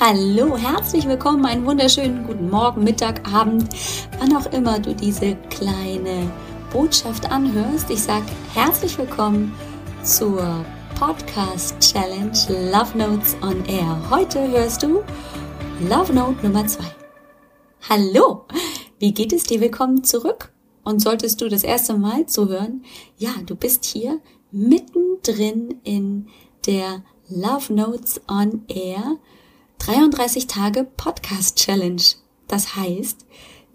Hallo, herzlich willkommen, einen wunderschönen guten Morgen, Mittag, Abend, wann auch immer du diese kleine Botschaft anhörst. Ich sage herzlich willkommen zur Podcast Challenge Love Notes on Air. Heute hörst du Love Note Nummer 2. Hallo, wie geht es dir? Willkommen zurück. Und solltest du das erste Mal zuhören, ja, du bist hier mittendrin in der Love Notes on Air 33 Tage Podcast Challenge. Das heißt,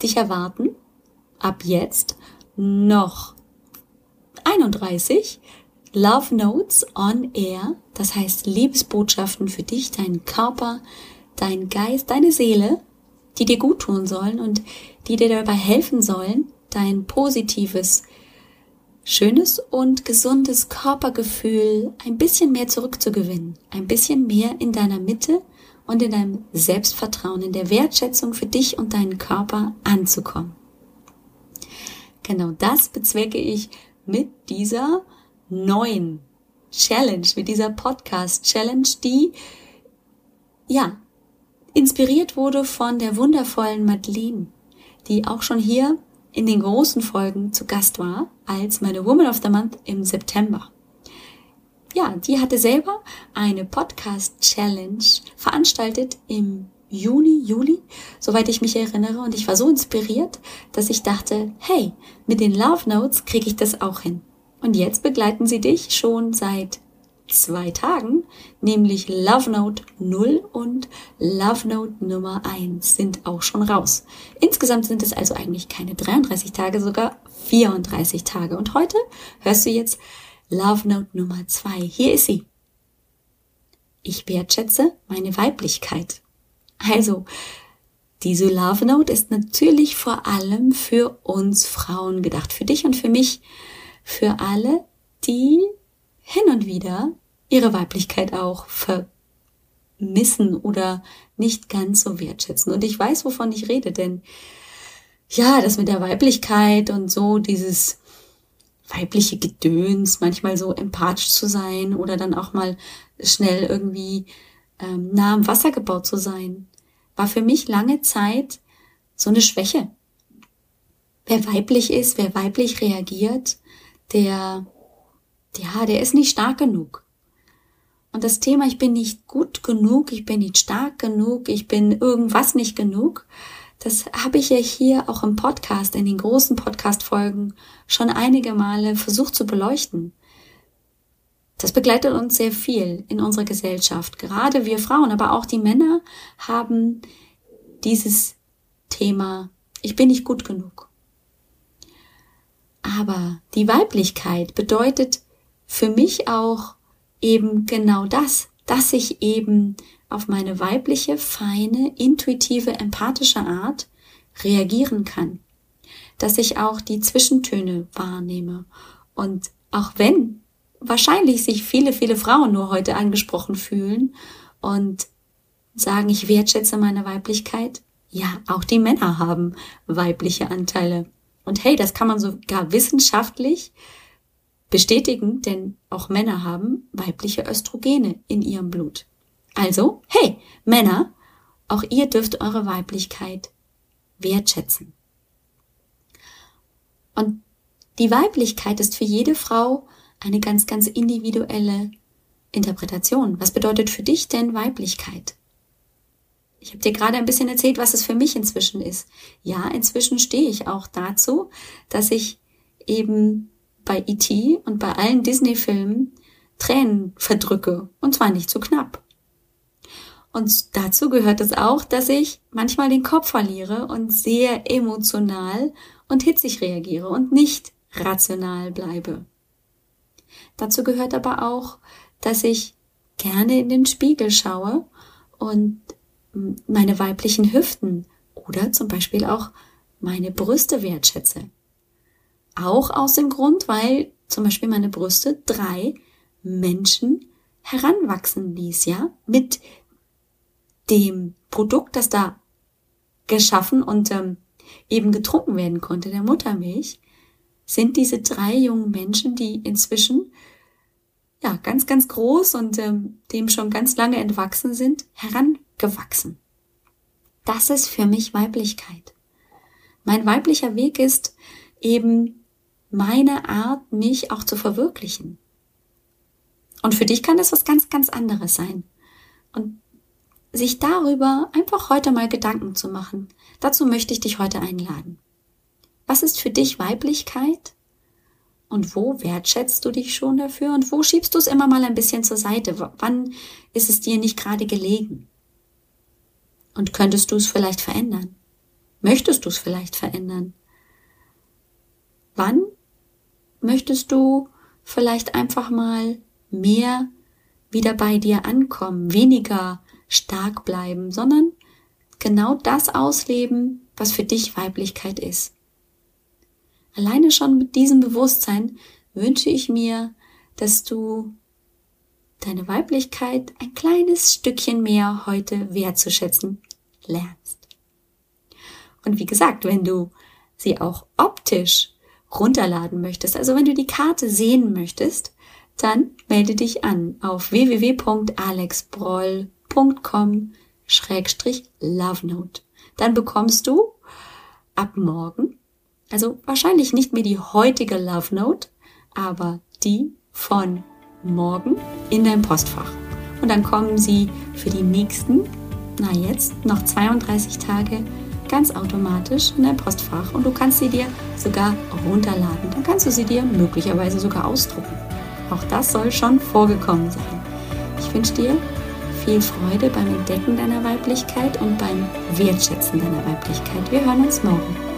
dich erwarten ab jetzt noch 31 Love Notes on Air. Das heißt Liebesbotschaften für dich, deinen Körper, deinen Geist, deine Seele, die dir gut tun sollen und die dir dabei helfen sollen, dein positives, schönes und gesundes Körpergefühl ein bisschen mehr zurückzugewinnen, ein bisschen mehr in deiner Mitte und in deinem Selbstvertrauen, in der Wertschätzung für dich und deinen Körper anzukommen. Genau das bezwecke ich mit dieser neuen Challenge, mit dieser Podcast Challenge, die ja inspiriert wurde von der wundervollen Madeline, die auch schon hier in den großen Folgen zu Gast war als meine Woman of the Month im September ja, die hatte selber eine Podcast-Challenge veranstaltet im Juni, Juli, soweit ich mich erinnere. Und ich war so inspiriert, dass ich dachte, hey, mit den Love Notes kriege ich das auch hin. Und jetzt begleiten sie dich schon seit zwei Tagen, nämlich Love Note 0 und Love Note Nummer 1 sind auch schon raus. Insgesamt sind es also eigentlich keine 33 Tage, sogar 34 Tage. Und heute hörst du jetzt Love Note Nummer zwei. Hier ist sie. Ich wertschätze meine Weiblichkeit. Also, diese Love Note ist natürlich vor allem für uns Frauen gedacht, für dich und für mich, für alle, die hin und wieder ihre Weiblichkeit auch vermissen oder nicht ganz so wertschätzen. Und ich weiß, wovon ich rede, denn ja, das mit der Weiblichkeit und so, dieses weibliche Gedöns, manchmal so empathisch zu sein oder dann auch mal schnell irgendwie ähm, nah am Wasser gebaut zu sein, war für mich lange Zeit so eine Schwäche. Wer weiblich ist, wer weiblich reagiert, der, ja, der ist nicht stark genug. Und das Thema, ich bin nicht gut genug, ich bin nicht stark genug, ich bin irgendwas nicht genug, das habe ich ja hier auch im Podcast, in den großen Podcast-Folgen schon einige Male versucht zu beleuchten. Das begleitet uns sehr viel in unserer Gesellschaft. Gerade wir Frauen, aber auch die Männer haben dieses Thema, ich bin nicht gut genug. Aber die Weiblichkeit bedeutet für mich auch eben genau das, dass ich eben auf meine weibliche, feine, intuitive, empathische Art reagieren kann. Dass ich auch die Zwischentöne wahrnehme. Und auch wenn wahrscheinlich sich viele, viele Frauen nur heute angesprochen fühlen und sagen, ich wertschätze meine Weiblichkeit, ja, auch die Männer haben weibliche Anteile. Und hey, das kann man sogar wissenschaftlich bestätigen, denn auch Männer haben weibliche Östrogene in ihrem Blut. Also, hey, Männer, auch ihr dürft eure Weiblichkeit wertschätzen. Und die Weiblichkeit ist für jede Frau eine ganz, ganz individuelle Interpretation. Was bedeutet für dich denn Weiblichkeit? Ich habe dir gerade ein bisschen erzählt, was es für mich inzwischen ist. Ja, inzwischen stehe ich auch dazu, dass ich eben bei E.T. und bei allen Disney-Filmen Tränen verdrücke. Und zwar nicht zu knapp. Und dazu gehört es auch, dass ich manchmal den Kopf verliere und sehr emotional und hitzig reagiere und nicht rational bleibe. Dazu gehört aber auch, dass ich gerne in den Spiegel schaue und meine weiblichen Hüften oder zum Beispiel auch meine Brüste wertschätze. Auch aus dem Grund, weil zum Beispiel meine Brüste drei Menschen heranwachsen ließ, ja, mit dem Produkt, das da geschaffen und ähm, eben getrunken werden konnte, der Muttermilch, sind diese drei jungen Menschen, die inzwischen ja ganz, ganz groß und ähm, dem schon ganz lange entwachsen sind, heranwachsen gewachsen. Das ist für mich Weiblichkeit. Mein weiblicher Weg ist eben meine Art, mich auch zu verwirklichen. Und für dich kann das was ganz, ganz anderes sein. Und sich darüber einfach heute mal Gedanken zu machen, dazu möchte ich dich heute einladen. Was ist für dich Weiblichkeit? Und wo wertschätzt du dich schon dafür? Und wo schiebst du es immer mal ein bisschen zur Seite? Wann ist es dir nicht gerade gelegen? Und könntest du es vielleicht verändern? Möchtest du es vielleicht verändern? Wann möchtest du vielleicht einfach mal mehr wieder bei dir ankommen, weniger stark bleiben, sondern genau das ausleben, was für dich Weiblichkeit ist. Alleine schon mit diesem Bewusstsein wünsche ich mir, dass du deine Weiblichkeit ein kleines Stückchen mehr heute wertzuschätzen lernst. Und wie gesagt, wenn du sie auch optisch runterladen möchtest, also wenn du die Karte sehen möchtest, dann melde dich an auf www.alexbroll.com schrägstrich lovenote. Dann bekommst du ab morgen, also wahrscheinlich nicht mehr die heutige Love Note, aber die von morgen in dein Postfach. Und dann kommen sie für die nächsten, na jetzt, noch 32 Tage ganz automatisch in dein Postfach und du kannst sie dir sogar runterladen. Dann kannst du sie dir möglicherweise sogar ausdrucken. Auch das soll schon vorgekommen sein. Ich wünsche dir viel Freude beim Entdecken deiner Weiblichkeit und beim Wertschätzen deiner Weiblichkeit. Wir hören uns morgen.